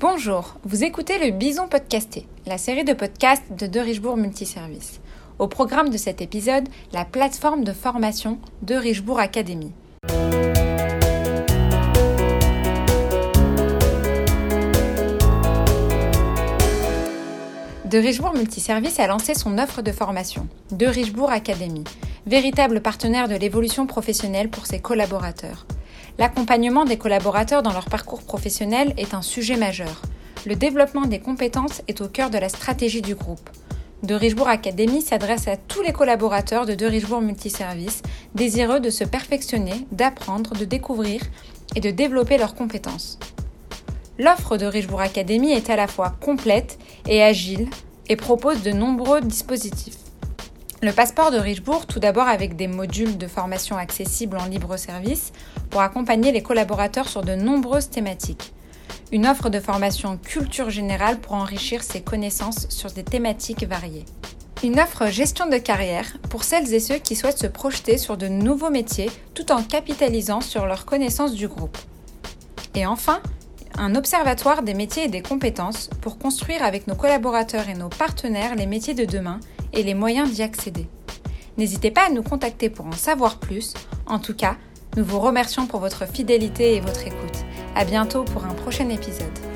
Bonjour, vous écoutez le Bison Podcasté, la série de podcasts de De Richebourg Multiservice. Au programme de cet épisode, la plateforme de formation de Richebourg Academy. De Richebourg Multiservice a lancé son offre de formation, De Richebourg Academy, véritable partenaire de l'évolution professionnelle pour ses collaborateurs. L'accompagnement des collaborateurs dans leur parcours professionnel est un sujet majeur. Le développement des compétences est au cœur de la stratégie du groupe. De Richebourg Academy s'adresse à tous les collaborateurs de De Richebourg Multiservice, désireux de se perfectionner, d'apprendre, de découvrir et de développer leurs compétences. L'offre de Richebourg Academy est à la fois complète et agile et propose de nombreux dispositifs. Le passeport de Richebourg, tout d'abord avec des modules de formation accessibles en libre service pour accompagner les collaborateurs sur de nombreuses thématiques. Une offre de formation culture générale pour enrichir ses connaissances sur des thématiques variées. Une offre gestion de carrière pour celles et ceux qui souhaitent se projeter sur de nouveaux métiers tout en capitalisant sur leurs connaissances du groupe. Et enfin, un observatoire des métiers et des compétences pour construire avec nos collaborateurs et nos partenaires les métiers de demain et les moyens d'y accéder. N'hésitez pas à nous contacter pour en savoir plus. En tout cas, nous vous remercions pour votre fidélité et votre écoute. À bientôt pour un prochain épisode.